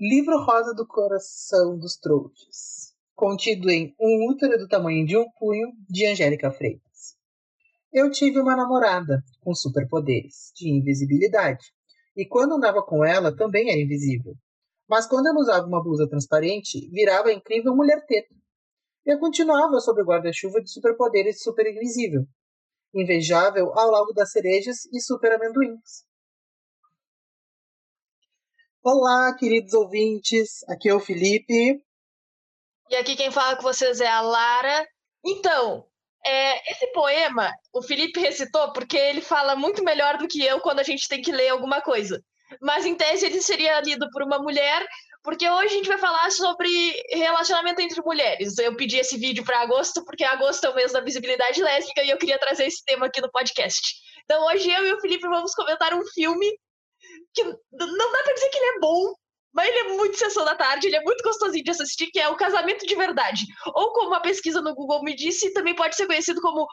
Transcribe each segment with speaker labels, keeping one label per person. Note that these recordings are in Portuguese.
Speaker 1: Livro Rosa do Coração dos Trouxas, contido em Um Útero do Tamanho de um Punho, de Angélica Freitas. Eu tive uma namorada com superpoderes de invisibilidade, e quando andava com ela também era invisível. Mas quando ela usava uma blusa transparente, virava a incrível mulher teta. Eu continuava sob o guarda-chuva de superpoderes super invisível, invejável ao Lago das Cerejas e super amendoins. Olá, queridos ouvintes, aqui é o Felipe.
Speaker 2: E aqui quem fala com vocês é a Lara. Então, é, esse poema o Felipe recitou porque ele fala muito melhor do que eu quando a gente tem que ler alguma coisa. Mas em tese ele seria lido por uma mulher, porque hoje a gente vai falar sobre relacionamento entre mulheres. Eu pedi esse vídeo para agosto porque agosto é o mês da visibilidade lésbica e eu queria trazer esse tema aqui no podcast. Então hoje eu e o Felipe vamos comentar um filme que não dá pra dizer que ele é bom, mas ele é muito sessão da tarde, ele é muito gostosinho de assistir, que é o Casamento de Verdade. Ou como a pesquisa no Google me disse, também pode ser conhecido como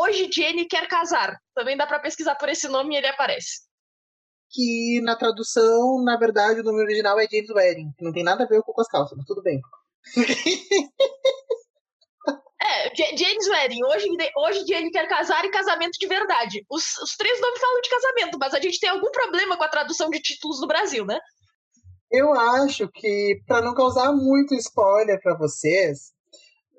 Speaker 2: Hoje Jenny Quer Casar. Também dá para pesquisar por esse nome e ele aparece.
Speaker 1: Que na tradução, na verdade, o nome original é James Wedding, não tem nada a ver com as calças, mas tudo bem.
Speaker 2: É, James Wedding. Hoje, hoje Jane quer casar e casamento de verdade. Os, os três nomes falam de casamento, mas a gente tem algum problema com a tradução de títulos no Brasil, né?
Speaker 1: Eu acho que, para não causar muito spoiler para vocês,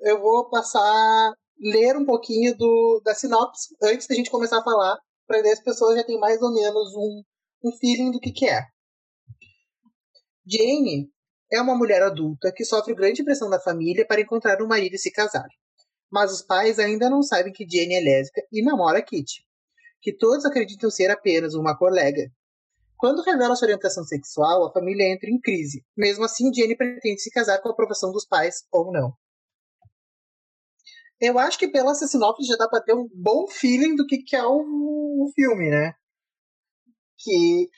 Speaker 1: eu vou passar ler um pouquinho do, da sinopse antes da gente começar a falar, para ver as pessoas já têm mais ou menos um, um feeling do que, que é. Jane é uma mulher adulta que sofre grande pressão da família para encontrar um marido e se casar mas os pais ainda não sabem que Jenny é lésbica e namora Kitty, que todos acreditam ser apenas uma colega. Quando revela sua orientação sexual, a família entra em crise. Mesmo assim, Jenny pretende se casar com a aprovação dos pais ou não. Eu acho que pela sinopse já dá pra ter um bom feeling do que, que é o, o filme, né? Que,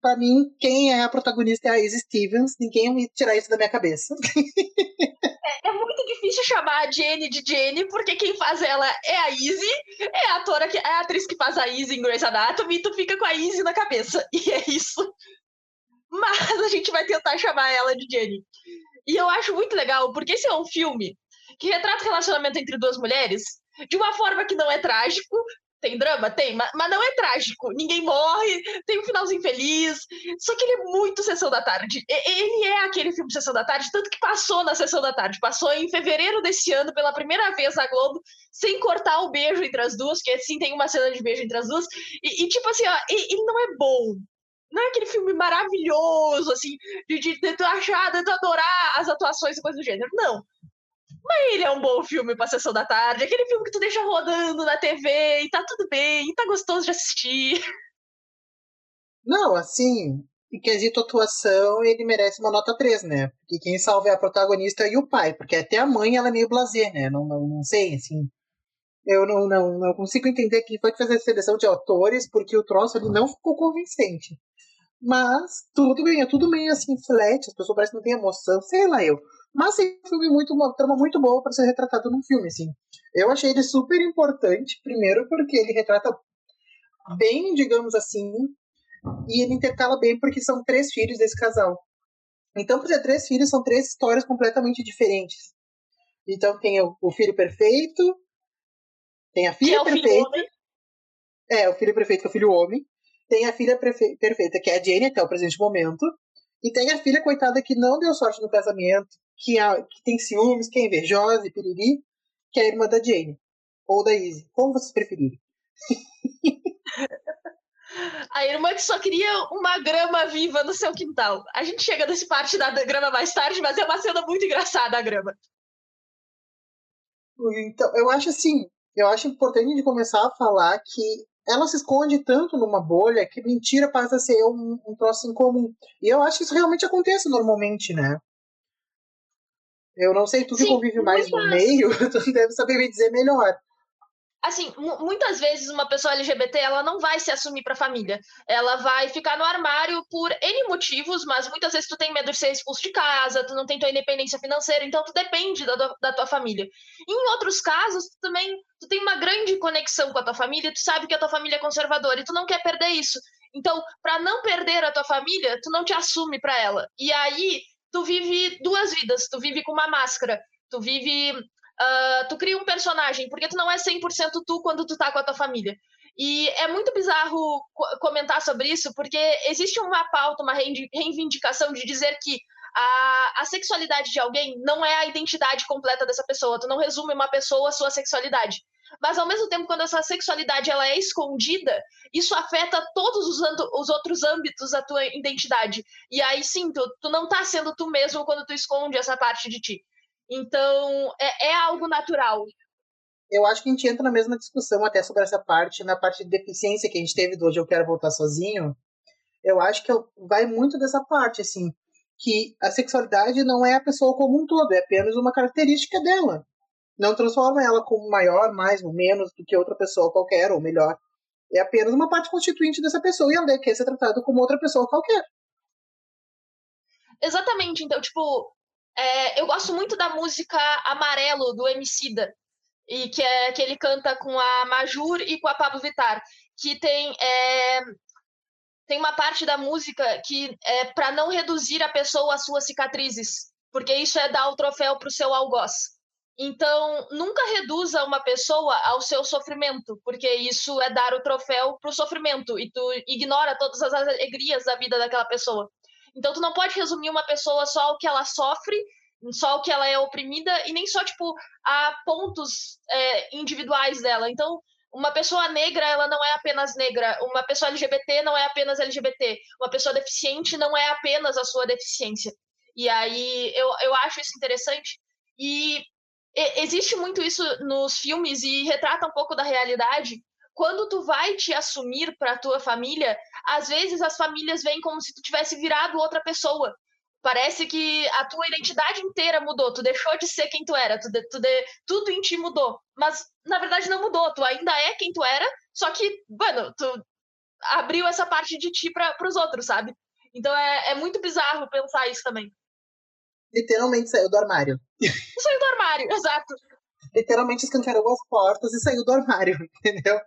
Speaker 1: para mim, quem é a protagonista é a Izzy Stevens. Ninguém vai tirar isso da minha cabeça.
Speaker 2: é muito difícil chamar a Jenny de Jenny, porque quem faz ela é a Izzy, é a atora que é a atriz que faz a Izzy em Grey's Anatomy, e tu fica com a Izzy na cabeça. E é isso. Mas a gente vai tentar chamar ela de Jenny. E eu acho muito legal, porque esse é um filme que retrata o relacionamento entre duas mulheres de uma forma que não é trágico, tem drama? Tem, mas, mas não é trágico. Ninguém morre, tem um finalzinho feliz. Só que ele é muito Sessão da Tarde. Ele é aquele filme Sessão da Tarde, tanto que passou na Sessão da Tarde. Passou em fevereiro desse ano, pela primeira vez na Globo, sem cortar o beijo entre as duas, que assim tem uma cena de beijo entre as duas. E, e tipo assim, ó, ele não é bom. Não é aquele filme maravilhoso, assim, de, de, de tu achar, de tu adorar as atuações e coisas do gênero. Não. Mas ele é um bom filme pra sessão da tarde. Aquele filme que tu deixa rodando na TV e tá tudo bem, e tá gostoso de assistir.
Speaker 1: Não, assim, em quesito atuação, ele merece uma nota 3, né? Porque quem salva é a protagonista e o pai, porque até a mãe ela é meio blazer, né? Não, não, não sei, assim. Eu não, não, não consigo entender quem foi que fez a seleção de autores, porque o troço ali não ficou convincente. Mas tudo bem, é tudo meio assim, flat, as pessoas parecem que não tem emoção, sei lá eu. Mas é um filme muito, uma trama muito boa para ser retratado num filme, assim. Eu achei ele super importante, primeiro porque ele retrata bem, digamos assim, e ele intercala bem porque são três filhos desse casal. Então, por ter três filhos, são três histórias completamente diferentes. Então tem o, o filho perfeito, tem a filha é perfeita. É, o filho perfeito que é o filho homem. Tem a filha perfeita, que é a Jane, até o presente momento. E tem a filha, coitada, que não deu sorte no casamento, que, é, que tem ciúmes, que é invejosa e piriri, que é a irmã da Jane. Ou da Izzy. Como vocês preferirem.
Speaker 2: A irmã que só queria uma grama viva no seu quintal. A gente chega nesse parte da grama mais tarde, mas é uma cena muito engraçada a grama.
Speaker 1: Então, eu acho assim, eu acho importante de começar a falar que ela se esconde tanto numa bolha que mentira passa a ser um, um troço incomum. E eu acho que isso realmente acontece normalmente, né? Eu não sei, tu que Sim, convive mais no meio, tu deve saber me dizer melhor.
Speaker 2: assim, muitas vezes uma pessoa LGBT ela não vai se assumir para a família. Ela vai ficar no armário por N motivos, mas muitas vezes tu tem medo de ser expulso de casa, tu não tem tua independência financeira, então tu depende da, da tua família. E em outros casos, tu também tu tem uma grande conexão com a tua família, tu sabe que a tua família é conservadora e tu não quer perder isso. Então, para não perder a tua família, tu não te assume para ela. E aí tu vive duas vidas, tu vive com uma máscara. Tu vive uh, tu cria um personagem, porque tu não é 100% tu quando tu tá com a tua família. E é muito bizarro comentar sobre isso, porque existe uma pauta, uma reivindicação de dizer que a, a, sexualidade de alguém não é a identidade completa dessa pessoa. Tu não resume uma pessoa a sua sexualidade. Mas ao mesmo tempo, quando essa sexualidade ela é escondida, isso afeta todos os, os outros âmbitos da tua identidade. E aí sim, tu, tu não tá sendo tu mesmo quando tu esconde essa parte de ti. Então, é, é algo natural.
Speaker 1: Eu acho que a gente entra na mesma discussão até sobre essa parte, na parte de deficiência que a gente teve do Hoje Eu Quero Voltar Sozinho. Eu acho que vai muito dessa parte, assim, que a sexualidade não é a pessoa como um todo, é apenas uma característica dela. Não transforma ela como maior, mais ou menos do que outra pessoa qualquer, ou melhor. É apenas uma parte constituinte dessa pessoa e ela quer ser tratada como outra pessoa qualquer.
Speaker 2: Exatamente. Então, tipo, é, eu gosto muito da música Amarelo, do Emicida, e que, é, que ele canta com a Majur e com a Pablo Vittar, que tem, é, tem uma parte da música que é para não reduzir a pessoa às suas cicatrizes, porque isso é dar o troféu para o seu algoz. Então, nunca reduza uma pessoa ao seu sofrimento, porque isso é dar o troféu para o sofrimento, e tu ignora todas as alegrias da vida daquela pessoa. Então tu não pode resumir uma pessoa só o que ela sofre, só o que ela é oprimida, e nem só, tipo, a pontos é, individuais dela. Então, uma pessoa negra, ela não é apenas negra. Uma pessoa LGBT não é apenas LGBT. Uma pessoa deficiente não é apenas a sua deficiência. E aí, eu, eu acho isso interessante. E existe muito isso nos filmes e retrata um pouco da realidade, quando tu vai te assumir para tua família, às vezes as famílias veem como se tu tivesse virado outra pessoa. Parece que a tua identidade inteira mudou, tu deixou de ser quem tu era, tu, de, tu de, tudo em ti mudou. Mas na verdade não mudou, tu ainda é quem tu era, só que, mano, tu abriu essa parte de ti para os outros, sabe? Então é, é muito bizarro pensar isso também.
Speaker 1: Literalmente saiu do armário.
Speaker 2: Saiu armário, exato.
Speaker 1: Literalmente escancarou as portas e saiu do armário, entendeu?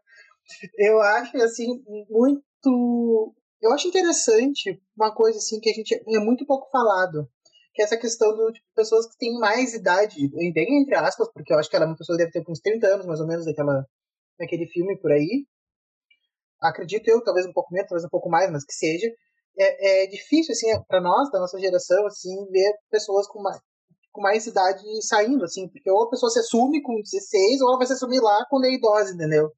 Speaker 1: eu acho, assim, muito. Eu acho interessante uma coisa, assim, que a gente é muito pouco falado. Que é essa questão de tipo, pessoas que têm mais idade, bem entre aspas, porque eu acho que ela é uma pessoa que deve ter uns 30 anos, mais ou menos, daquela, daquele filme por aí. Acredito eu, talvez um pouco menos, talvez um pouco mais, mas que seja. É, é difícil, assim, para nós, da nossa geração, assim, ver pessoas com mais, com mais idade saindo, assim, porque ou a pessoa se assume com 16, ou ela vai se assumir lá quando é idosa, entendeu?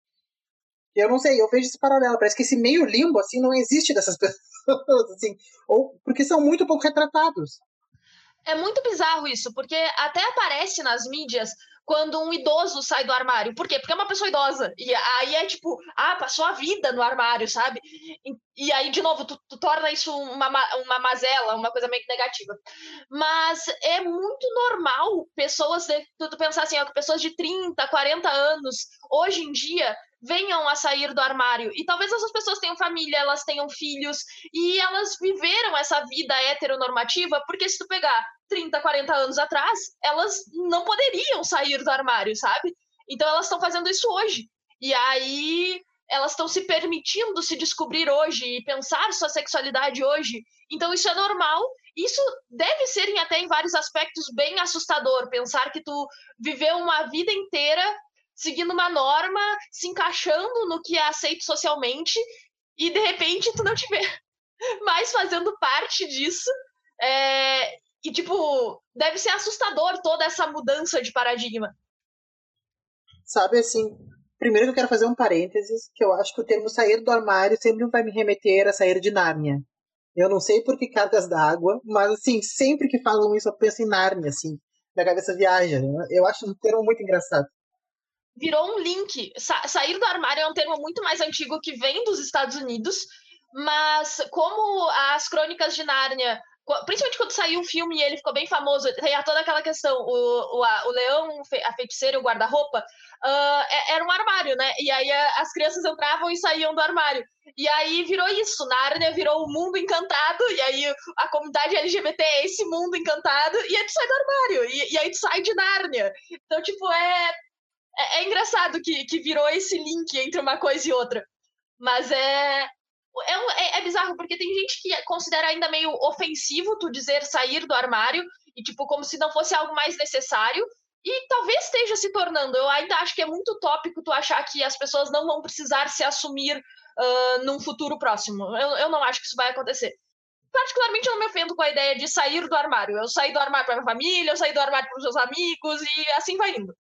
Speaker 1: Eu não sei, eu vejo esse paralelo. Parece que esse meio limbo, assim, não existe dessas pessoas, assim. Ou porque são muito pouco retratados.
Speaker 2: É muito bizarro isso, porque até aparece nas mídias quando um idoso sai do armário. Por quê? Porque é uma pessoa idosa. E aí é tipo, ah, passou a vida no armário, sabe? E, e aí, de novo, tu, tu, torna isso uma, uma mazela, uma coisa meio negativa. Mas é muito normal pessoas, de, tu, tu pensar assim, ó, pessoas de 30, 40 anos, hoje em dia, venham a sair do armário. E talvez essas pessoas tenham família, elas tenham filhos, e elas viveram essa vida heteronormativa, porque se tu pegar 30, 40 anos atrás, elas não poderiam sair do armário, sabe? Então elas estão fazendo isso hoje. E aí elas estão se permitindo se descobrir hoje e pensar sua sexualidade hoje. Então isso é normal. Isso deve ser até em vários aspectos bem assustador, pensar que tu viveu uma vida inteira seguindo uma norma, se encaixando no que é aceito socialmente, e de repente tu não te mais fazendo parte disso. É, e, tipo, deve ser assustador toda essa mudança de paradigma.
Speaker 1: Sabe, assim, primeiro que eu quero fazer um parênteses, que eu acho que o termo sair do armário sempre vai me remeter a sair de Nárnia. Eu não sei por que cargas d'água, mas, assim, sempre que falam isso eu penso em Nárnia, assim, minha cabeça viaja. Eu acho um termo muito engraçado
Speaker 2: virou um link. Sa sair do armário é um termo muito mais antigo que vem dos Estados Unidos, mas como as crônicas de Nárnia principalmente quando saiu o filme e ele ficou bem famoso, tem toda aquela questão, o, o, a, o leão, a feiticeira o guarda-roupa, uh, era um armário, né? E aí as crianças entravam e saíam do armário. E aí virou isso, Nárnia virou o mundo encantado, e aí a comunidade LGBT é esse mundo encantado, e aí tu sai do armário, e, e aí tu sai de Nárnia. Então, tipo, é, é, é engraçado que, que virou esse link entre uma coisa e outra. Mas é, é, é, é, bizarro, porque tem gente que considera ainda meio ofensivo tu dizer sair do armário, e tipo, como se não fosse algo mais necessário. E talvez esteja se tornando. Eu ainda acho que é muito tópico tu achar que as pessoas não vão precisar se assumir uh, num futuro próximo. Eu, eu não acho que isso vai acontecer. Particularmente, eu não me ofendo com a ideia de sair do armário. Eu saí do armário para minha família, eu saí do armário para os meus amigos, e assim vai indo.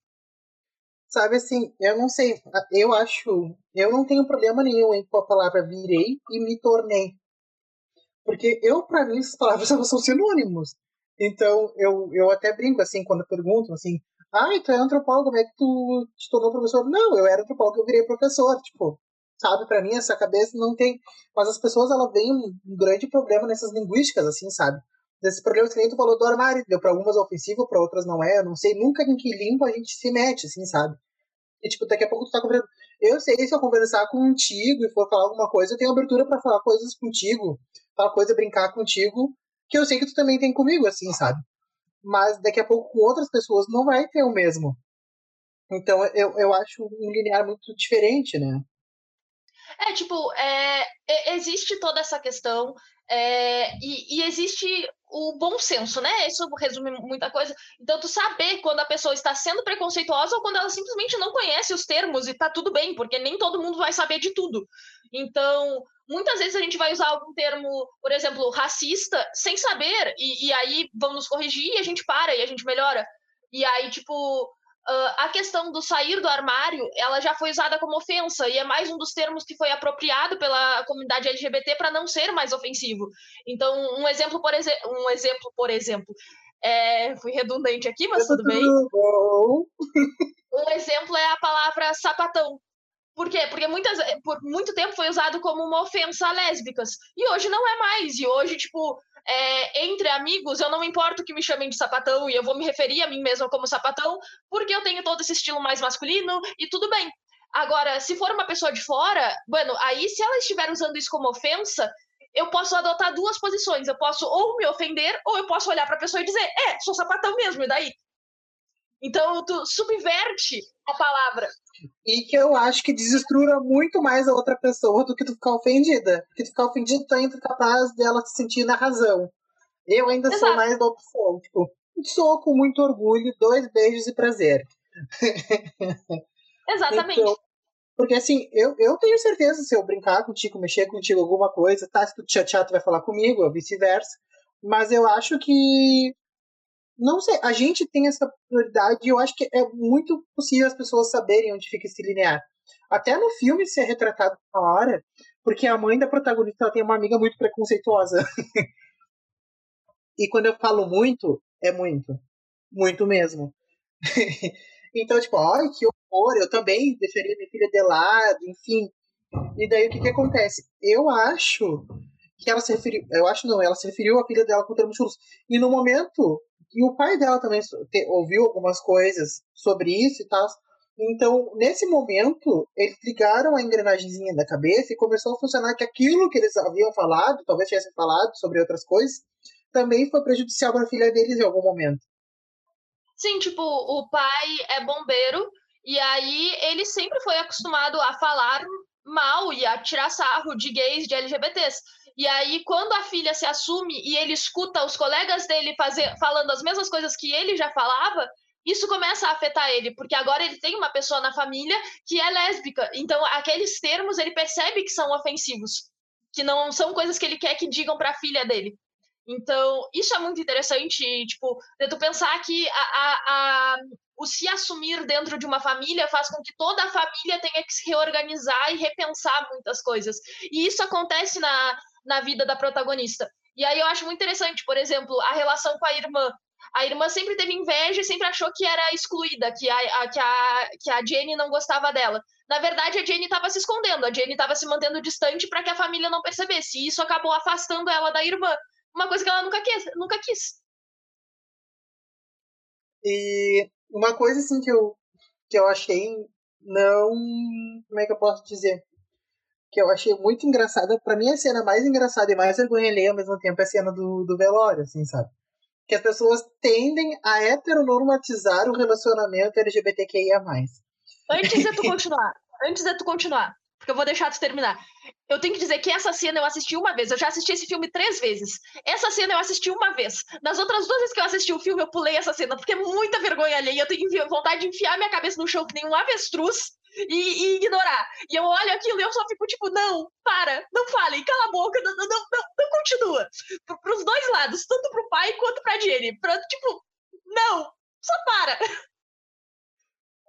Speaker 1: Sabe assim, eu não sei, eu acho, eu não tenho problema nenhum em com a palavra virei e me tornei. Porque eu, para mim, essas palavras são sinônimos. Então, eu, eu até brinco assim, quando perguntam assim, ah, tu é antropólogo, como é que tu te tornou professor? Não, eu era antropólogo, eu virei professor, tipo, sabe, para mim essa cabeça não tem, mas as pessoas, ela veem um, um grande problema nessas linguísticas, assim, sabe? Desses problemas que nem tu falou do armário, deu pra algumas ofensivo, pra outras não é, eu não sei nunca em que limpo a gente se mete, assim, sabe? E, tipo, daqui a pouco tu tá conversando. Eu sei se eu conversar contigo e for falar alguma coisa, eu tenho abertura para falar coisas contigo, falar coisa, brincar contigo, que eu sei que tu também tem comigo, assim, sabe? Mas daqui a pouco com outras pessoas não vai ter o mesmo. Então eu, eu acho um linear muito diferente, né?
Speaker 2: É, tipo, é, existe toda essa questão é, e, e, existe o bom senso, né? Isso resume muita coisa. Então, tu saber quando a pessoa está sendo preconceituosa ou quando ela simplesmente não conhece os termos e tá tudo bem, porque nem todo mundo vai saber de tudo. Então, muitas vezes a gente vai usar algum termo, por exemplo, racista, sem saber, e, e aí vamos corrigir e a gente para e a gente melhora. E aí, tipo, Uh, a questão do sair do armário, ela já foi usada como ofensa e é mais um dos termos que foi apropriado pela comunidade LGBT para não ser mais ofensivo. Então, um exemplo, por, exe um exemplo, por exemplo, é... fui redundante aqui, mas tudo bem. Um exemplo é a palavra sapatão. Por quê? Porque muitas, por muito tempo foi usado como uma ofensa a lésbicas. E hoje não é mais. E hoje, tipo, é, entre amigos, eu não importo que me chamem de sapatão e eu vou me referir a mim mesma como sapatão, porque eu tenho todo esse estilo mais masculino e tudo bem. Agora, se for uma pessoa de fora, bueno, aí se ela estiver usando isso como ofensa, eu posso adotar duas posições. Eu posso ou me ofender, ou eu posso olhar para a pessoa e dizer, é, sou sapatão mesmo, e daí? Então, tu subverte a palavra.
Speaker 1: E que eu acho que desestrutura muito mais a outra pessoa do que tu ficar ofendida. Porque tu ficar ofendido, tu ainda capaz dela se sentir na razão. Eu ainda Exato. sou mais da opção. Tipo, sou com muito orgulho, dois beijos e prazer.
Speaker 2: Exatamente. Então,
Speaker 1: porque assim, eu, eu tenho certeza se eu brincar contigo, mexer contigo alguma coisa, tá? Se tu te chatear, tu vai falar comigo, ou vice-versa. Mas eu acho que não sei, a gente tem essa prioridade e eu acho que é muito possível as pessoas saberem onde fica esse linear. Até no filme ser retratado na hora, porque a mãe da protagonista tem uma amiga muito preconceituosa. e quando eu falo muito, é muito. Muito mesmo. então, tipo, ai, que horror, eu também deixaria minha filha de lado, enfim. E daí o que que acontece? Eu acho que ela se referiu, eu acho não, ela se referiu à filha dela com termos chulos. E no momento e o pai dela também te, ouviu algumas coisas sobre isso e tal. Então, nesse momento, eles ligaram a engrenagemzinha da cabeça e começou a funcionar que aquilo que eles haviam falado, talvez tivessem falado sobre outras coisas, também foi prejudicial para a filha deles em algum momento.
Speaker 2: Sim, tipo, o pai é bombeiro e aí ele sempre foi acostumado a falar mal e a tirar sarro de gays, de LGBTs. E aí, quando a filha se assume e ele escuta os colegas dele fazer, falando as mesmas coisas que ele já falava, isso começa a afetar ele, porque agora ele tem uma pessoa na família que é lésbica. Então, aqueles termos ele percebe que são ofensivos, que não são coisas que ele quer que digam para a filha dele. Então, isso é muito interessante, tipo, de tu pensar que a, a, a, o se assumir dentro de uma família faz com que toda a família tenha que se reorganizar e repensar muitas coisas. E isso acontece na, na vida da protagonista. E aí eu acho muito interessante, por exemplo, a relação com a irmã. A irmã sempre teve inveja e sempre achou que era excluída, que a, a que, a, que a Jenny não gostava dela. Na verdade, a Jenny estava se escondendo, a Jenny estava se mantendo distante para que a família não percebesse. E isso acabou afastando ela da irmã. uma coisa que ela nunca quis. Nunca quis.
Speaker 1: E uma coisa assim que eu, que eu achei não. Como é que eu posso dizer? Que eu achei muito engraçada. Pra mim, a cena mais engraçada e mais vergonha alheia ao mesmo tempo é a cena do, do velório, assim, sabe? Que as pessoas tendem a heteronormatizar o relacionamento LGBTQIA.
Speaker 2: Antes de tu continuar, antes de tu continuar, porque eu vou deixar tu terminar. Eu tenho que dizer que essa cena eu assisti uma vez. Eu já assisti esse filme três vezes. Essa cena eu assisti uma vez. Nas outras duas vezes que eu assisti o filme, eu pulei essa cena, porque é muita vergonha ali. Eu tenho vontade de enfiar minha cabeça no chão que nem um avestruz e, e, ignorar. E eu olho aquilo e eu só fico tipo, não, para, não fale, cala a boca, não, não, não, não continua. Pro, pros dois lados, tanto pro pai quanto pra Jenny. Pra, tipo, não, só para.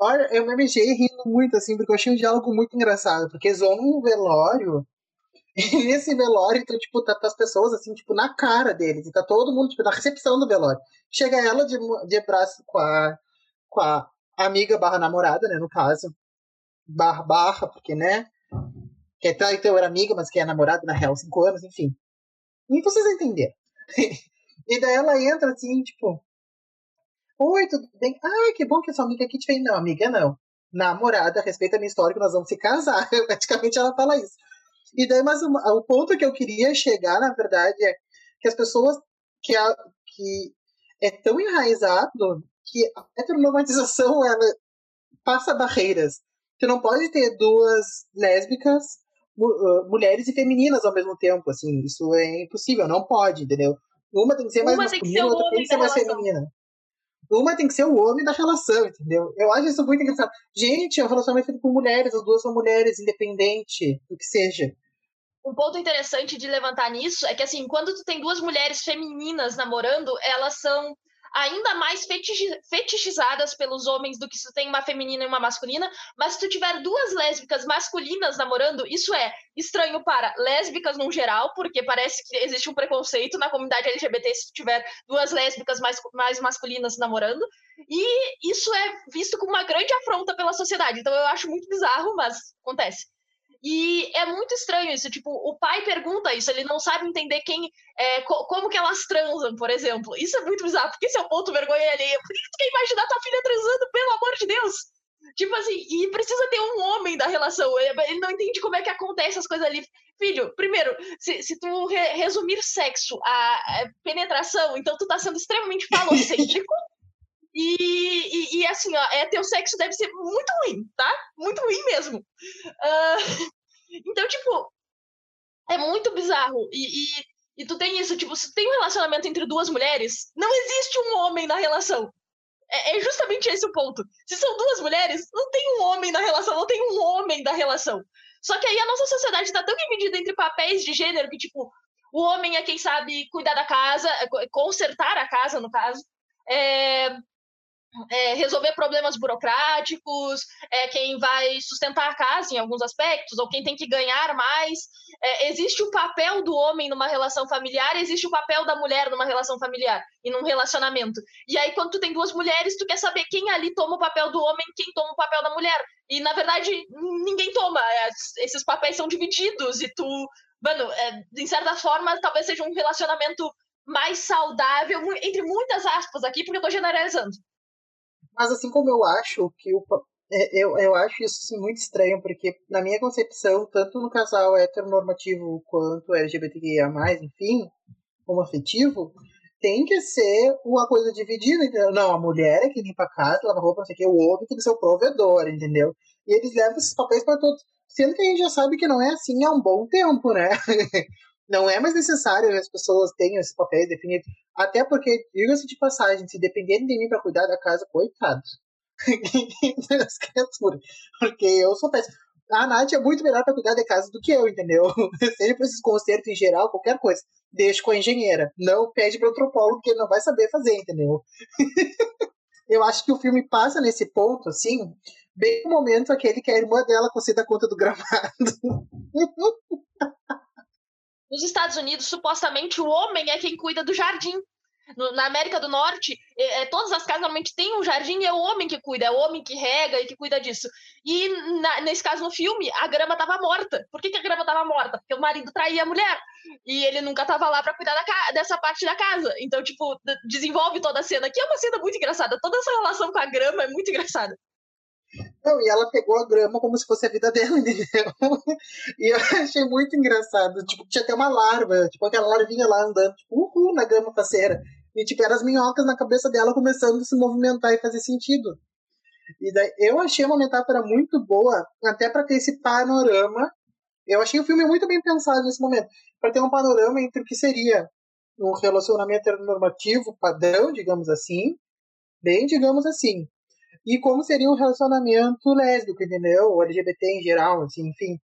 Speaker 1: Olha, eu me mexi rindo muito, assim, porque eu achei um diálogo muito engraçado. Porque vão num velório, e nesse velório, então, tipo, tá, tá, as pessoas, assim, tipo, na cara deles. E tá todo mundo, tipo, na recepção do velório. Chega ela de, de braço com a, com a amiga barra namorada, né, no caso. Barra, barra, porque, né, que é, tá, então era amiga, mas que é namorada, na real, cinco anos, enfim. E vocês entenderam. e daí ela entra, assim, tipo, Oi, tudo bem? Ah, que bom que a sua amiga aqui te vem. Não, amiga, não. Namorada, respeita a minha história que nós vamos se casar. Praticamente ela fala isso. E daí, mas o ponto que eu queria chegar, na verdade, é que as pessoas que, a, que é tão enraizado que a heteronormatização ela passa barreiras. Você não pode ter duas lésbicas, mulheres e femininas ao mesmo tempo, assim, isso é impossível, não pode, entendeu? Uma tem que ser mais Uma masculina, outra tem que ser mais feminina. Uma tem que ser o homem da relação, entendeu? Eu acho isso muito engraçado. Gente, é um relacionamento feito por mulheres, as duas são mulheres, independente do que seja.
Speaker 2: Um ponto interessante de levantar nisso é que, assim, quando tu tem duas mulheres femininas namorando, elas são ainda mais fetichizadas pelos homens do que se tem uma feminina e uma masculina, mas se tu tiver duas lésbicas masculinas namorando, isso é estranho para lésbicas no geral, porque parece que existe um preconceito na comunidade LGBT se tu tiver duas lésbicas mais, mais masculinas namorando, e isso é visto como uma grande afronta pela sociedade. Então eu acho muito bizarro, mas acontece. E é muito estranho isso, tipo, o pai pergunta isso, ele não sabe entender quem, é, co como que elas transam, por exemplo. Isso é muito bizarro, porque esse é o ponto vergonha alheia. Por que tu quer imaginar tua filha transando, pelo amor de Deus? Tipo assim, e precisa ter um homem da relação. Ele não entende como é que acontece as coisas ali. Filho, primeiro, se, se tu re resumir sexo a, a, penetração, então tu tá sendo extremamente falocêntrico. E, e, e, assim, ó, é, teu sexo deve ser muito ruim, tá? Muito ruim mesmo. Uh, então, tipo, é muito bizarro. E, e, e, tu tem isso, tipo, se tem um relacionamento entre duas mulheres, não existe um homem na relação. É, é justamente esse o ponto. Se são duas mulheres, não tem um homem na relação, não tem um homem da relação. Só que aí a nossa sociedade tá tão dividida entre papéis de gênero que, tipo, o homem é quem sabe cuidar da casa, consertar a casa, no caso. É, é, resolver problemas burocráticos, é, quem vai sustentar a casa em alguns aspectos, ou quem tem que ganhar mais. É, existe o papel do homem numa relação familiar, existe o papel da mulher numa relação familiar e num relacionamento. E aí, quando tu tem duas mulheres, tu quer saber quem ali toma o papel do homem, quem toma o papel da mulher. E na verdade, ninguém toma. É, esses papéis são divididos e tu. Mano, é, de certa forma, talvez seja um relacionamento mais saudável, entre muitas aspas aqui, porque eu tô generalizando
Speaker 1: mas assim como eu acho que o. É, eu, eu acho isso assim, muito estranho, porque na minha concepção, tanto no casal heteronormativo quanto LGBTQIA, enfim, afetivo tem que ser uma coisa dividida, entendeu? Não, a mulher é que limpa a casa, lava roupa, não sei o que, o homem tem que ser o provedor, entendeu? E eles levam esses papéis para todos. Sendo que a gente já sabe que não é assim há um bom tempo, né? não é mais necessário que as pessoas tenham esse papel definido. Até porque, diga-se de passagem, se dependerem de mim para cuidar da casa, coitados. as criaturas. Porque eu sou péssimo. A Nath é muito melhor para cuidar da casa do que eu, entendeu? Seja para esses concertos em geral, qualquer coisa. Deixa com a engenheira. Não pede para o antropólogo, que ele não vai saber fazer, entendeu? eu acho que o filme passa nesse ponto, assim, bem no momento aquele que a irmã dela considera conta do gramado.
Speaker 2: Nos Estados Unidos, supostamente, o homem é quem cuida do jardim. No, na América do Norte, é, é, todas as casas normalmente têm um jardim e é o homem que cuida, é o homem que rega e que cuida disso. E na, nesse caso, no filme, a grama estava morta. Por que, que a grama estava morta? Porque o marido traía a mulher. E ele nunca estava lá para cuidar da, dessa parte da casa. Então, tipo, desenvolve toda a cena. Que é uma cena muito engraçada. Toda essa relação com a grama é muito engraçada.
Speaker 1: Não, e ela pegou a grama como se fosse a vida dela, entendeu? E eu achei muito engraçado. Tipo, tinha até uma larva, tipo, aquela larvinha lá andando, tipo, uhul, na grama faceira. E, tipo, eram as minhocas na cabeça dela começando a se movimentar e fazer sentido. E daí, eu achei uma metáfora muito boa, até para ter esse panorama. Eu achei o filme muito bem pensado nesse momento, para ter um panorama entre o que seria um relacionamento heteronormativo padrão, digamos assim, bem, digamos assim, e como seria um relacionamento lésbico, entendeu? Ou LGBT em geral, assim, enfim.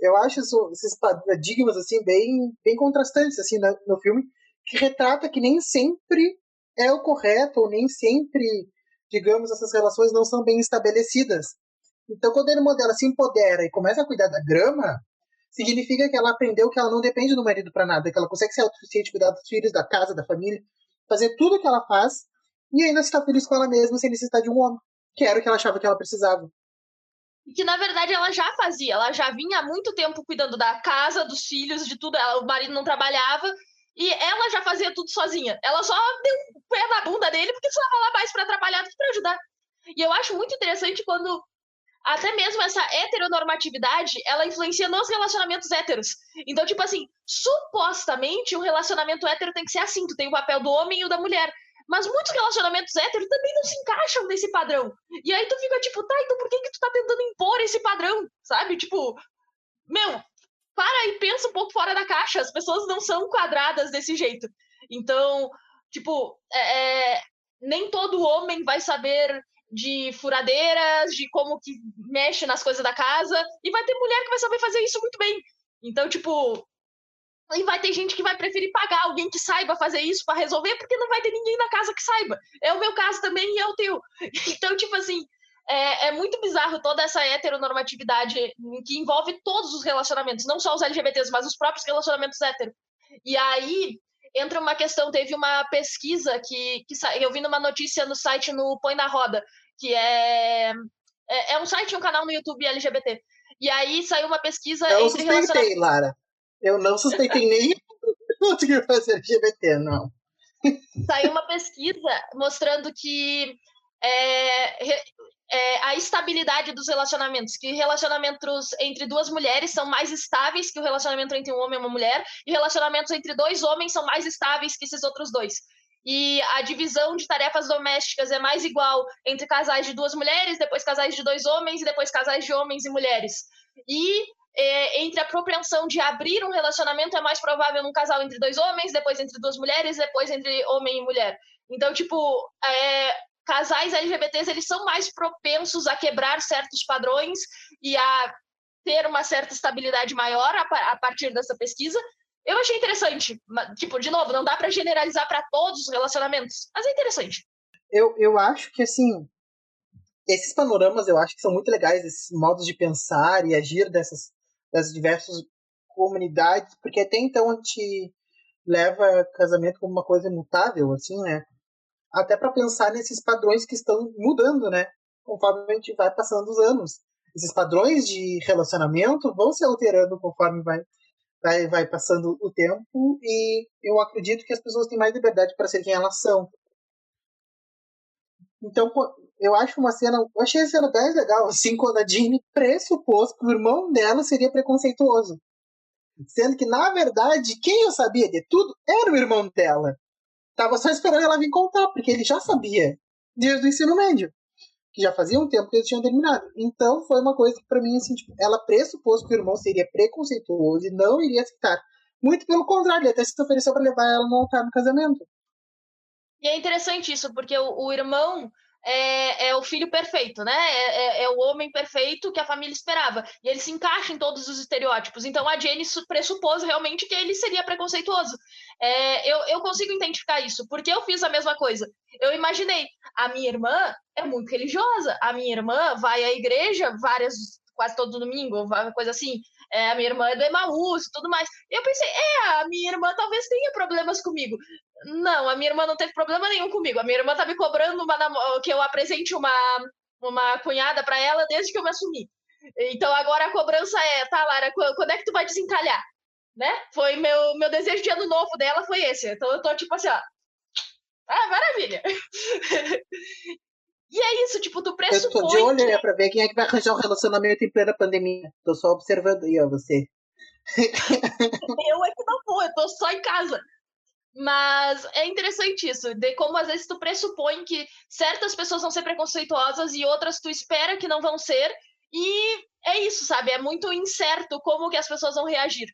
Speaker 1: Eu acho isso, esses paradigmas, assim, bem, bem contrastantes, assim, no, no filme, que retrata que nem sempre é o correto, ou nem sempre, digamos, essas relações não são bem estabelecidas. Então, quando ele modela se empodera e começa a cuidar da grama, significa que ela aprendeu que ela não depende do marido para nada, que ela consegue ser autossuficiente, cuidar dos filhos, da casa, da família, fazer tudo o que ela faz e ainda está feliz com ela mesma sem necessitar de um homem, que era o que ela achava que ela precisava.
Speaker 2: E que na verdade ela já fazia, ela já vinha há muito tempo cuidando da casa, dos filhos, de tudo. Ela, o marido não trabalhava e ela já fazia tudo sozinha. Ela só deu um pé na bunda dele porque estava lá mais para trabalhar do que para ajudar. E eu acho muito interessante quando até mesmo essa heteronormatividade, ela influencia nos relacionamentos héteros. Então, tipo assim, supostamente um relacionamento hétero tem que ser assim, tu tem o papel do homem e o da mulher. Mas muitos relacionamentos héteros também não se encaixam nesse padrão. E aí tu fica tipo, tá, então por que que tu tá tentando impor esse padrão? Sabe? Tipo, meu, para e pensa um pouco fora da caixa. As pessoas não são quadradas desse jeito. Então, tipo, é, é nem todo homem vai saber de furadeiras, de como que mexe nas coisas da casa, e vai ter mulher que vai saber fazer isso muito bem. Então, tipo, e vai ter gente que vai preferir pagar alguém que saiba fazer isso para resolver, porque não vai ter ninguém na casa que saiba. É o meu caso também e é o teu. Então, tipo assim, é, é, muito bizarro toda essa heteronormatividade que envolve todos os relacionamentos, não só os LGBTs, mas os próprios relacionamentos héteros. E aí entra uma questão, teve uma pesquisa que, que eu vi numa notícia no site no Põe na Roda, que é, é, é um site, um canal no YouTube LGBT. E aí saiu uma pesquisa
Speaker 1: eu entre relacionamentos... Lara. Eu não suspeitei nem conseguir fazer LGBT, não.
Speaker 2: Saiu uma pesquisa mostrando que é, é, a estabilidade dos relacionamentos, que relacionamentos entre duas mulheres são mais estáveis que o relacionamento entre um homem e uma mulher, e relacionamentos entre dois homens são mais estáveis que esses outros dois. E a divisão de tarefas domésticas é mais igual entre casais de duas mulheres, depois casais de dois homens e depois casais de homens e mulheres. E é, entre a propensão de abrir um relacionamento é mais provável num casal entre dois homens, depois entre duas mulheres, depois entre homem e mulher. Então, tipo, é, casais LGBTs eles são mais propensos a quebrar certos padrões e a ter uma certa estabilidade maior a, a partir dessa pesquisa. Eu achei interessante. Tipo, de novo, não dá para generalizar para todos os relacionamentos, mas é interessante.
Speaker 1: Eu, eu acho que, assim, esses panoramas eu acho que são muito legais, esses modos de pensar e agir dessas, das diversas comunidades, porque até então a gente leva casamento como uma coisa imutável, assim, né? Até para pensar nesses padrões que estão mudando, né? Conforme a gente vai passando os anos. Esses padrões de relacionamento vão se alterando conforme vai, vai, vai passando o tempo, e eu acredito que as pessoas têm mais liberdade para ser quem elas são. Então, eu acho uma cena. Eu achei a cena bem legal, assim, quando a Jeanne pressupôs que o irmão dela seria preconceituoso. Sendo que, na verdade, quem eu sabia de tudo era o irmão dela. Tava só esperando ela vir contar, porque ele já sabia desde o ensino médio. Que já fazia um tempo que eles tinham terminado. Então foi uma coisa que, pra mim, assim, tipo, ela pressupôs que o irmão seria preconceituoso e não iria aceitar. Muito pelo contrário, ele até se ofereceu para levar ela no altar no casamento.
Speaker 2: E é interessante isso, porque o, o irmão é, é, o filho perfeito, né? É, é, é, o homem perfeito que a família esperava. E ele se encaixa em todos os estereótipos. Então a Jenny pressupôs realmente que ele seria preconceituoso. É, eu, eu consigo identificar isso, porque eu fiz a mesma coisa. Eu imaginei, a minha irmã é muito religiosa, a minha irmã vai à igreja várias, quase todo domingo, coisa assim. É, a minha irmã é do Emaús e tudo mais. E eu pensei, é, a minha irmã talvez tenha problemas comigo. Não, a minha irmã não teve problema nenhum comigo. A minha irmã tá me cobrando uma, que eu apresente uma, uma cunhada para ela desde que eu me assumi. Então agora a cobrança é, tá, Lara, quando é que tu vai desencalhar? Né? Foi meu, meu desejo de ano novo dela foi esse. Então eu tô tipo assim, ó. Ah, maravilha! e é isso, tipo, tu pressupõe.
Speaker 1: Eu tô de olho que... pra ver quem é que vai arranjar um relacionamento em plena pandemia. Tô só observando aí, ó, você.
Speaker 2: eu é que não vou, eu tô só em casa. Mas é interessante isso, de como às vezes tu pressupõe que certas pessoas vão ser preconceituosas e outras tu espera que não vão ser, e é isso, sabe? É muito incerto como que as pessoas vão reagir.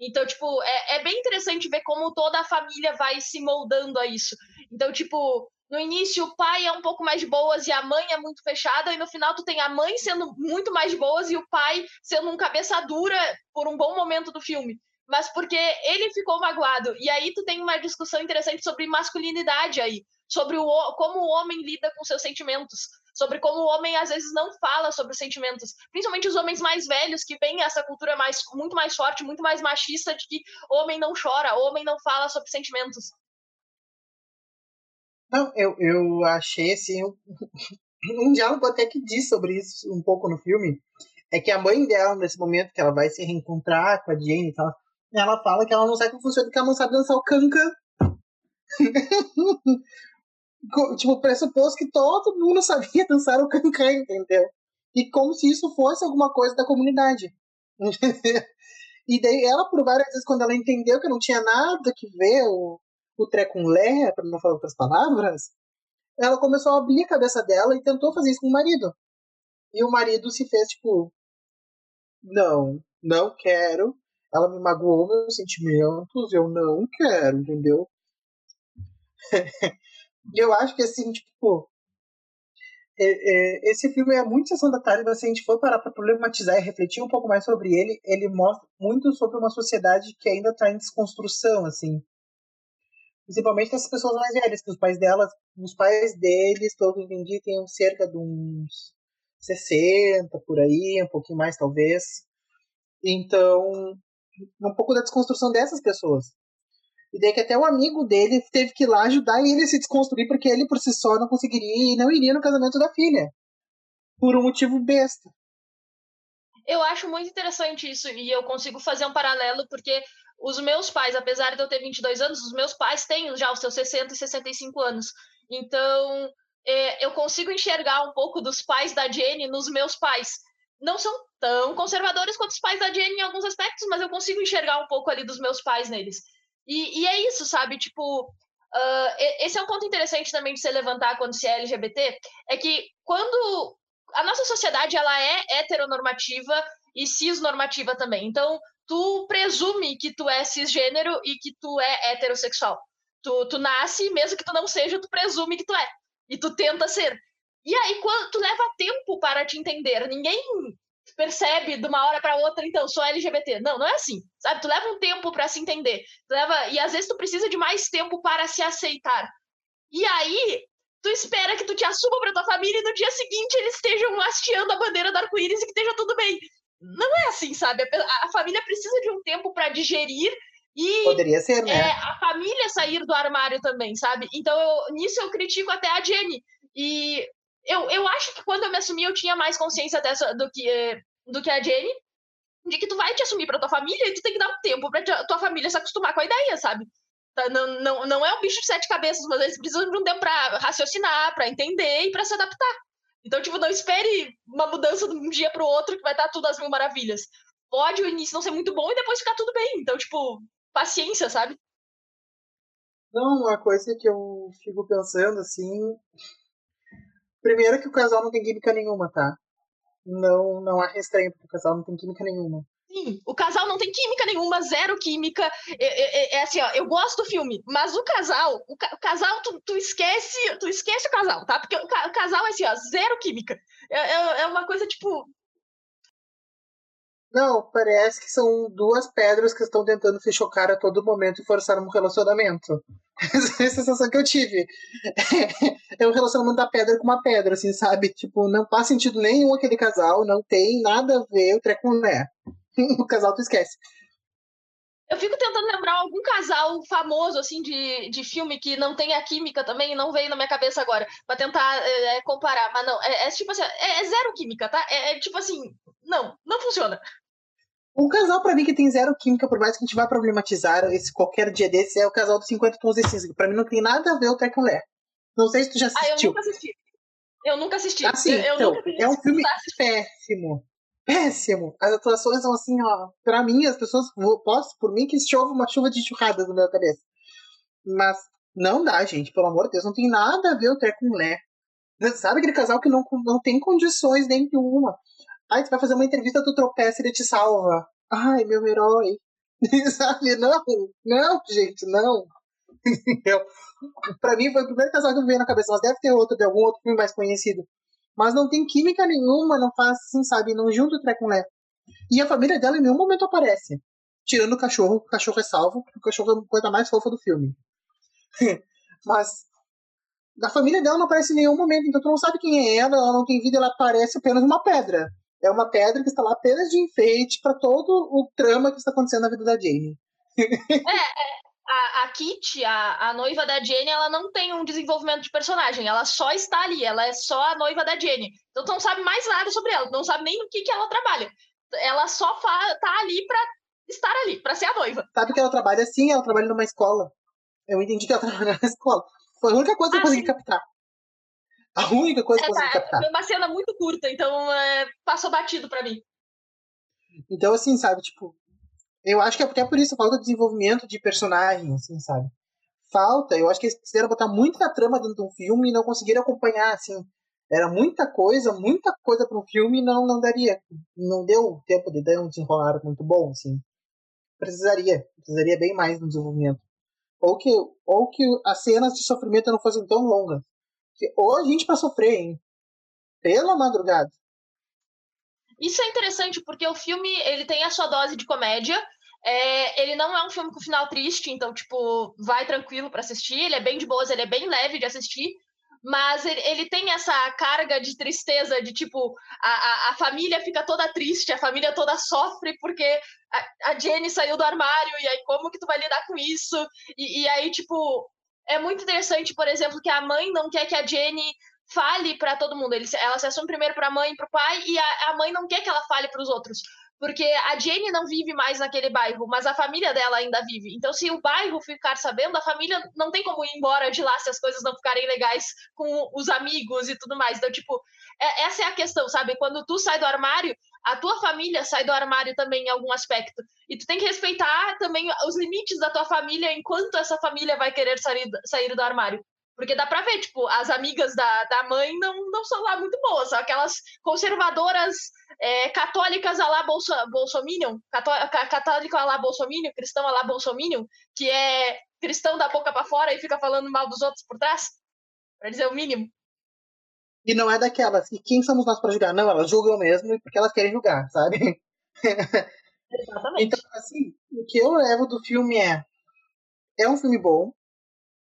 Speaker 2: Então, tipo, é, é bem interessante ver como toda a família vai se moldando a isso. Então, tipo, no início o pai é um pouco mais boas e a mãe é muito fechada, e no final tu tem a mãe sendo muito mais boas e o pai sendo um cabeça dura por um bom momento do filme mas porque ele ficou magoado. E aí tu tem uma discussão interessante sobre masculinidade aí, sobre o, como o homem lida com seus sentimentos, sobre como o homem às vezes não fala sobre os sentimentos, principalmente os homens mais velhos que vêm essa cultura mais muito mais forte, muito mais machista de que homem não chora, homem não fala sobre sentimentos.
Speaker 1: Não, eu, eu achei assim um, um diálogo até que diz sobre isso um pouco no filme. É que a mãe dela, nesse momento que ela vai se reencontrar com a Jane e tal, ela fala que ela não sabe como funciona, que ela não sabe dançar o cancan. tipo, pressuposto que todo mundo sabia dançar o cancan, entendeu? E como se isso fosse alguma coisa da comunidade. e daí ela, por várias vezes, quando ela entendeu que não tinha nada que ver o, o trecunlé, para não falar outras palavras, ela começou a abrir a cabeça dela e tentou fazer isso com o marido. E o marido se fez, tipo, não, não quero, ela me magoou meus sentimentos, eu não quero, entendeu? e eu acho que assim, tipo, é, é, esse filme é muito sessão da tarde, mas se a gente for parar para problematizar e refletir um pouco mais sobre ele, ele mostra muito sobre uma sociedade que ainda está em desconstrução, assim. Principalmente dessas pessoas mais velhas, que os pais delas, os pais deles, pelo que entendi, têm cerca de uns 60 por aí, um pouquinho mais talvez. Então, um pouco da desconstrução dessas pessoas. E daí que até o amigo dele teve que ir lá ajudar ele a se desconstruir, porque ele por si só não conseguiria e não iria no casamento da filha. Por um motivo besta.
Speaker 2: Eu acho muito interessante isso, e eu consigo fazer um paralelo, porque os meus pais, apesar de eu ter 22 anos, os meus pais têm já os seus 60 e 65 anos. Então, é, eu consigo enxergar um pouco dos pais da Jenny nos meus pais não são tão conservadores quanto os pais da Jenny em alguns aspectos, mas eu consigo enxergar um pouco ali dos meus pais neles. E, e é isso, sabe? Tipo, uh, esse é um ponto interessante também de se levantar quando se é LGBT, é que quando a nossa sociedade ela é heteronormativa e cisnormativa também. Então, tu presume que tu é cisgênero e que tu é heterossexual. Tu, tu nasce, mesmo que tu não seja, tu presume que tu é. E tu tenta ser. E aí, quando tu leva tempo para te entender, ninguém percebe de uma hora para outra, então, sou LGBT. Não, não é assim. Sabe? Tu leva um tempo para se entender. Tu leva, e às vezes tu precisa de mais tempo para se aceitar. E aí, tu espera que tu te assuma para tua família e no dia seguinte eles estejam hasteando a bandeira do arco-íris e que esteja tudo bem. Não é assim, sabe? A, a família precisa de um tempo para digerir e
Speaker 1: Poderia ser, né?
Speaker 2: É, a família sair do armário também, sabe? Então, eu, nisso eu critico até a Jenny. E eu, eu acho que quando eu me assumi, eu tinha mais consciência dessa, do, que, do que a Jenny, de que tu vai te assumir pra tua família e tu tem que dar um tempo pra tua família se acostumar com a ideia, sabe? Tá, não, não, não é um bicho de sete cabeças, mas eles precisam de um tempo pra raciocinar, pra entender e pra se adaptar. Então, tipo, não espere uma mudança de um dia pro outro que vai estar tudo às mil maravilhas. Pode o início não ser muito bom e depois ficar tudo bem. Então, tipo, paciência, sabe?
Speaker 1: Não, uma coisa que eu fico pensando, assim, Primeiro que o casal não tem química nenhuma, tá? Não, não há restraint, porque o casal não tem química nenhuma.
Speaker 2: Sim, o casal não tem química nenhuma, zero química. É, é, é assim, ó, eu gosto do filme, mas o casal, o, ca o casal, tu, tu, esquece, tu esquece o casal, tá? Porque o, ca o casal é assim, ó, zero química. É, é, é uma coisa, tipo,
Speaker 1: não, parece que são duas pedras que estão tentando se chocar a todo momento e forçar um relacionamento. Essa é a sensação que eu tive. É, o relacionamento da pedra com uma pedra, assim, sabe? Tipo, não faz sentido nenhum aquele casal, não tem nada a ver o treco né? o casal tu esquece.
Speaker 2: Eu fico tentando lembrar algum casal famoso, assim, de, de filme que não tem a química também, não veio na minha cabeça agora, pra tentar é, comparar. Mas não, é, é tipo assim, é, é, zero química, tá? É, é, tipo assim, não, não funciona.
Speaker 1: Um casal, pra mim, que tem zero química, por mais que a gente vá problematizar esse qualquer dia desse, é o casal dos 50 tons de cinza, que pra mim não tem nada a ver o Trecolé. Não sei se tu já assistiu.
Speaker 2: Ah, eu nunca assisti. Eu nunca assisti.
Speaker 1: Ah, sim,
Speaker 2: eu, eu
Speaker 1: então,
Speaker 2: nunca
Speaker 1: é um filme péssimo péssimo. As atuações são assim, ó. Pra mim, as pessoas. Posso, por mim, que chove uma chuva de churradas na minha cabeça. Mas não dá, gente. Pelo amor de Deus, não tem nada a ver o ter com mulher. Sabe aquele casal que não, não tem condições nenhuma? Ai, tu vai fazer uma entrevista, tu tropeça e ele te salva. Ai, meu herói. Sabe? Não, não, gente, não. pra mim foi o primeiro casal que me veio na cabeça, mas deve ter outro, de algum outro filme mais conhecido mas não tem química nenhuma, não faz assim, sabe? Não junta o Tré com Lé. E a família dela em nenhum momento aparece. Tirando o cachorro, o cachorro é salvo, porque o cachorro é a coisa mais fofa do filme. mas a família dela não aparece em nenhum momento, então tu não sabe quem é ela, ela não tem vida, ela aparece apenas uma pedra. É uma pedra que está lá apenas de enfeite para todo o trama que está acontecendo na vida da Jane.
Speaker 2: é, é, a, a Kitty, a, a noiva da Jenny, ela não tem um desenvolvimento de personagem, ela só está ali, ela é só a noiva da Jenny. Então tu não sabe mais nada sobre ela, não sabe nem no que, que ela trabalha. Ela só tá ali pra estar ali, pra ser a noiva.
Speaker 1: Sabe que ela trabalha assim, ela trabalha numa escola. Eu entendi que ela trabalha na escola. Foi a única coisa que ah, eu consegui sim. captar. A única coisa que eu é, consegui tá, captar.
Speaker 2: Foi uma cena muito curta, então é, passou batido pra mim.
Speaker 1: Então, assim, sabe, tipo, eu acho que é até por isso falta desenvolvimento de personagem, assim, sabe? Falta, eu acho que eles quiseram botar muita trama dentro de um filme e não conseguiram acompanhar, assim. Era muita coisa, muita coisa para um filme e não, não daria. Não deu tempo de dar um desenrolar muito bom, assim. Precisaria, precisaria bem mais no desenvolvimento. Ou que, ou que as cenas de sofrimento não fossem tão longas. Que, ou a gente para sofrer, hein? Pela madrugada.
Speaker 2: Isso é interessante porque o filme ele tem a sua dose de comédia. É, ele não é um filme com final triste, então, tipo, vai tranquilo para assistir. Ele é bem de boas, ele é bem leve de assistir. Mas ele, ele tem essa carga de tristeza, de tipo, a, a, a, família fica toda triste, a família toda sofre porque a, a Jenny saiu do armário, e aí como que tu vai lidar com isso? E, e aí, tipo, é muito interessante, por exemplo, que a mãe não quer que a Jenny fale para todo mundo. Ele, ela se assume primeiro para a mãe e para o pai, e a, a, mãe não quer que ela fale para os outros. Porque a Jane não vive mais naquele bairro, mas a família dela ainda vive. Então, se o bairro ficar sabendo, a família não tem como ir embora de lá se as coisas não ficarem legais com os amigos e tudo mais. Então, tipo, é, essa é a questão, sabe? Quando tu sai do armário, a tua família sai do armário também em algum aspecto. E tu tem que respeitar também os limites da tua família enquanto essa família vai querer sair, sair do armário. Porque dá pra ver, tipo, as amigas da, da mãe não, não são lá muito boas, são aquelas conservadoras é, católicas a lá Bolso, Bolsominion, católico a lá Bolsominion, cristão a lá Bolsominion, que é cristão da boca para fora e fica falando mal dos outros por trás, pra dizer o mínimo.
Speaker 1: E não é daquelas, e quem somos nós para julgar? Não, elas julgam mesmo porque elas querem julgar, sabe?
Speaker 2: Exatamente.
Speaker 1: Então, assim, o que eu levo do filme é. É um filme bom,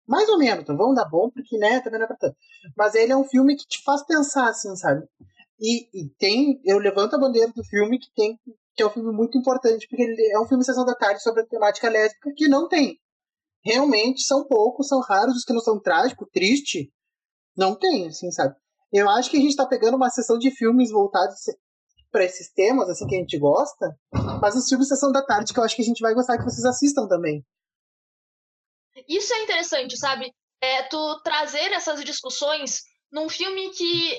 Speaker 1: mais ou menos, não vamos dar bom, porque, né, também não é pra tanto. Mas ele é um filme que te faz pensar, assim, sabe? E, e tem, eu levanto a bandeira do filme que tem, que é um filme muito importante, porque ele é um filme Sessão da Tarde sobre a temática lésbica que não tem. Realmente são poucos, são raros os que não são trágico, triste. Não tem, assim, sabe? Eu acho que a gente tá pegando uma sessão de filmes voltados para esses temas, assim, que a gente gosta, mas os filmes Sessão da Tarde que eu acho que a gente vai gostar que vocês assistam também.
Speaker 2: Isso é interessante, sabe? É, tu trazer essas discussões num filme que,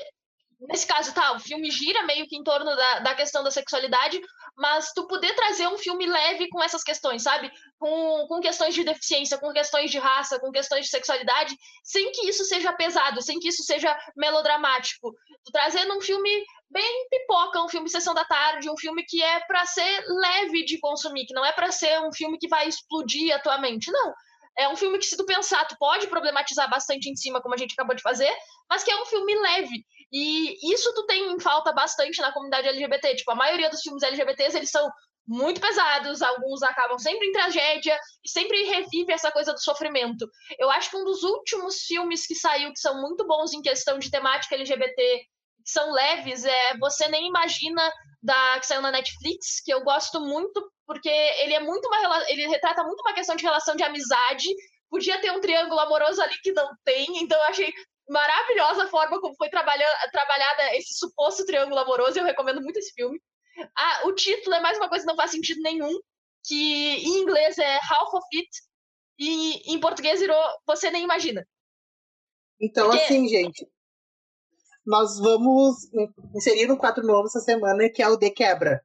Speaker 2: nesse caso, tá, o filme gira meio que em torno da, da questão da sexualidade, mas tu poder trazer um filme leve com essas questões, sabe? Com, com questões de deficiência, com questões de raça, com questões de sexualidade, sem que isso seja pesado, sem que isso seja melodramático. Tu trazendo um filme bem pipoca, um filme sessão da tarde, um filme que é para ser leve de consumir, que não é para ser um filme que vai explodir a tua mente, não é um filme que, se tu pensar, tu pode problematizar bastante em cima, como a gente acabou de fazer, mas que é um filme leve. E isso tu tem em falta bastante na comunidade LGBT. Tipo, a maioria dos filmes LGBTs, eles são muito pesados, alguns acabam sempre em tragédia, e sempre revive essa coisa do sofrimento. Eu acho que um dos últimos filmes que saiu que são muito bons em questão de temática LGBT são leves. É, você nem imagina da que saiu na Netflix, que eu gosto muito, porque ele é muito uma ele retrata muito uma questão de relação de amizade. Podia ter um triângulo amoroso ali que não tem, então eu achei maravilhosa a forma como foi trabalhada esse suposto triângulo amoroso. Eu recomendo muito esse filme. Ah, o título é mais uma coisa que não faz sentido nenhum, que em inglês é Half of It e em português virou Você Nem Imagina.
Speaker 1: Então, Porque... assim, gente, nós vamos inserir um quadro novo essa semana, que é o De Quebra.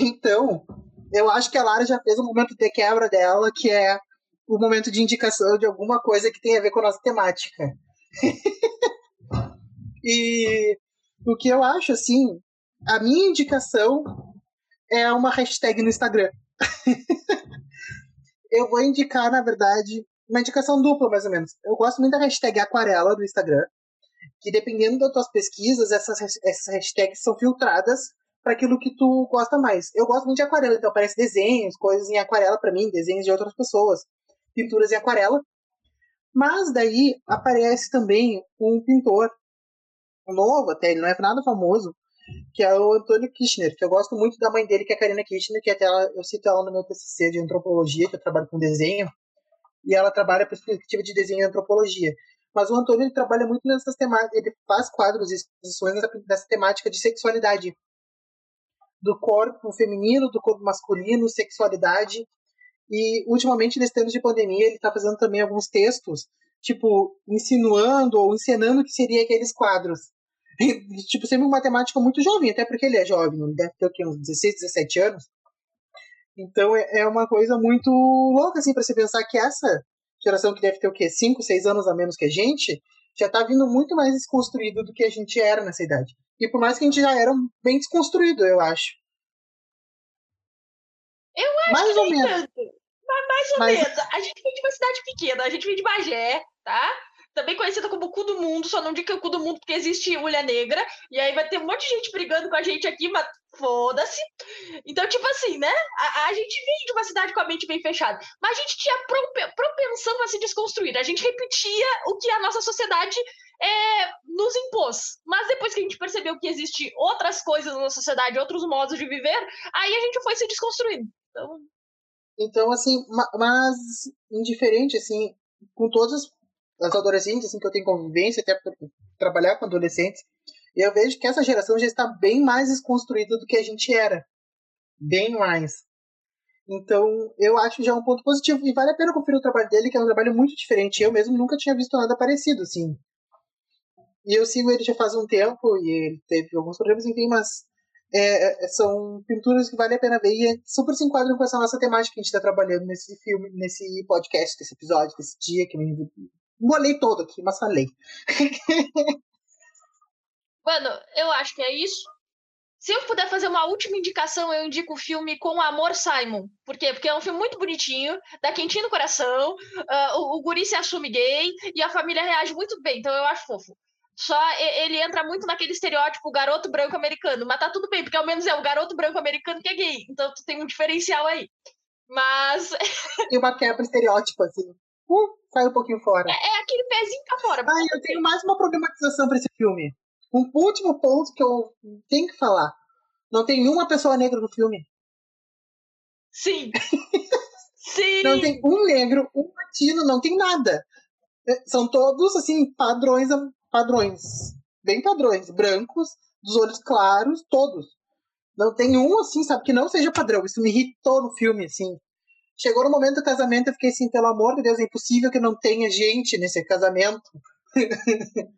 Speaker 1: Então, eu acho que a Lara já fez o momento de quebra dela, que é o momento de indicação de alguma coisa que tem a ver com a nossa temática. e o que eu acho, assim, a minha indicação é uma hashtag no Instagram. eu vou indicar, na verdade, uma indicação dupla, mais ou menos. Eu gosto muito da hashtag aquarela do Instagram, que dependendo das tuas pesquisas, essas, essas hashtags são filtradas para aquilo que tu gosta mais. Eu gosto muito de aquarela, então aparece desenhos, coisas em aquarela para mim, desenhos de outras pessoas, pinturas em aquarela. Mas daí aparece também um pintor novo, até ele não é nada famoso, que é o Antônio Kirchner, que eu gosto muito da mãe dele, que é a Karina Kirchner, que até ela, eu cito ela no meu TCC de antropologia, que eu trabalho com desenho, e ela trabalha a perspectiva de desenho e antropologia. Mas o Antônio ele trabalha muito nessas temáticas, ele faz quadros e exposições nessa, nessa temática de sexualidade. Do corpo feminino, do corpo masculino, sexualidade. E ultimamente, nesse tempo de pandemia, ele está fazendo também alguns textos, tipo, insinuando ou encenando o que seria aqueles quadros. E, tipo, sempre uma temática muito jovem, até porque ele é jovem, ele deve ter o quê, uns 16, 17 anos. Então é, é uma coisa muito louca, assim, para você pensar que essa geração que deve ter o quê? 5, 6 anos a menos que a gente, já tá vindo muito mais desconstruído do que a gente era nessa idade. E por mais que a gente já era bem desconstruído, eu acho.
Speaker 2: Eu acho mais que ou menos. tanto. Mas mais ou Mas... menos. A gente vem de uma cidade pequena, a gente vem de Bagé, tá? Também conhecida como cu do mundo, só não digo que é o cu do mundo porque existe mulher negra, e aí vai ter um monte de gente brigando com a gente aqui, mas foda-se. Então, tipo assim, né? A, a, gente vem de uma cidade com a mente bem fechada, mas a gente tinha propensão a se desconstruir, a gente repetia o que a nossa sociedade é, nos impôs. Mas depois que a gente percebeu que existe outras coisas na sociedade, outros modos de viver, aí a gente foi se desconstruindo. Então,
Speaker 1: então assim, mas indiferente, assim, com todas as adolescentes assim, que eu tenho convivência, até trabalhar com adolescentes, eu vejo que essa geração já está bem mais desconstruída do que a gente era. Bem mais. Então, eu acho já um ponto positivo. E vale a pena conferir o trabalho dele, que é um trabalho muito diferente. Eu mesmo nunca tinha visto nada parecido, assim. E eu sigo ele já faz um tempo, e ele teve alguns problemas, enfim, mas é, é são pinturas que vale a pena ver e super se enquadram com essa nossa temática que a gente está trabalhando nesse filme, nesse podcast, nesse episódio, nesse dia que me Molei todo aqui, mas falei.
Speaker 2: Mano, eu acho que é isso. Se eu puder fazer uma última indicação, eu indico o filme Com Amor Simon. Por quê? Porque é um filme muito bonitinho, dá quentinho no coração, uh, o, o guri se assume gay e a família reage muito bem, então eu acho fofo. Só ele entra muito naquele estereótipo garoto branco americano, mas tá tudo bem, porque ao menos é o garoto branco americano que é gay, então tu tem um diferencial aí. Mas.
Speaker 1: Tem uma quebra estereótipo, assim uh, sai um pouquinho fora.
Speaker 2: É, é aquele pezinho pra fora.
Speaker 1: Ah, eu tenho mais uma problematização pra esse filme. Um último ponto que eu tenho que falar. Não tem uma pessoa negra no filme.
Speaker 2: Sim. Sim.
Speaker 1: Não tem um negro, um latino, não tem nada. É, são todos, assim, padrões, padrões. Bem padrões. Brancos, dos olhos claros, todos. Não tem um, assim, sabe, que não seja padrão. Isso me irritou no filme, assim. Chegou no momento do casamento, eu fiquei assim, pelo amor de Deus, é impossível que não tenha gente nesse casamento.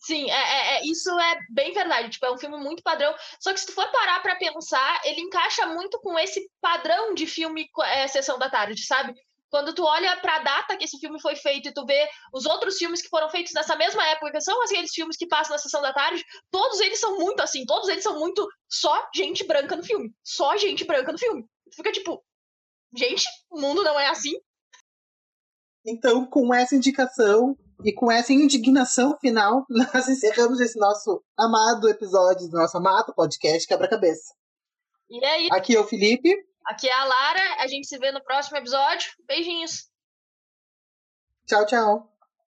Speaker 2: Sim, é, é, é, isso é bem verdade. Tipo, é um filme muito padrão. Só que se tu for parar pra pensar, ele encaixa muito com esse padrão de filme é, Sessão da Tarde, sabe? Quando tu olha pra data que esse filme foi feito e tu vê os outros filmes que foram feitos nessa mesma época, que são aqueles filmes que passam na Sessão da Tarde, todos eles são muito assim, todos eles são muito só gente branca no filme. Só gente branca no filme. Tu fica tipo, gente, o mundo não é assim.
Speaker 1: Então, com essa indicação e com essa indignação final, nós encerramos esse nosso amado episódio do nosso amado podcast Quebra-Cabeça.
Speaker 2: E aí?
Speaker 1: Aqui é o Felipe.
Speaker 2: Aqui é a Lara. A gente se vê no próximo episódio. Beijinhos.
Speaker 1: Tchau, tchau.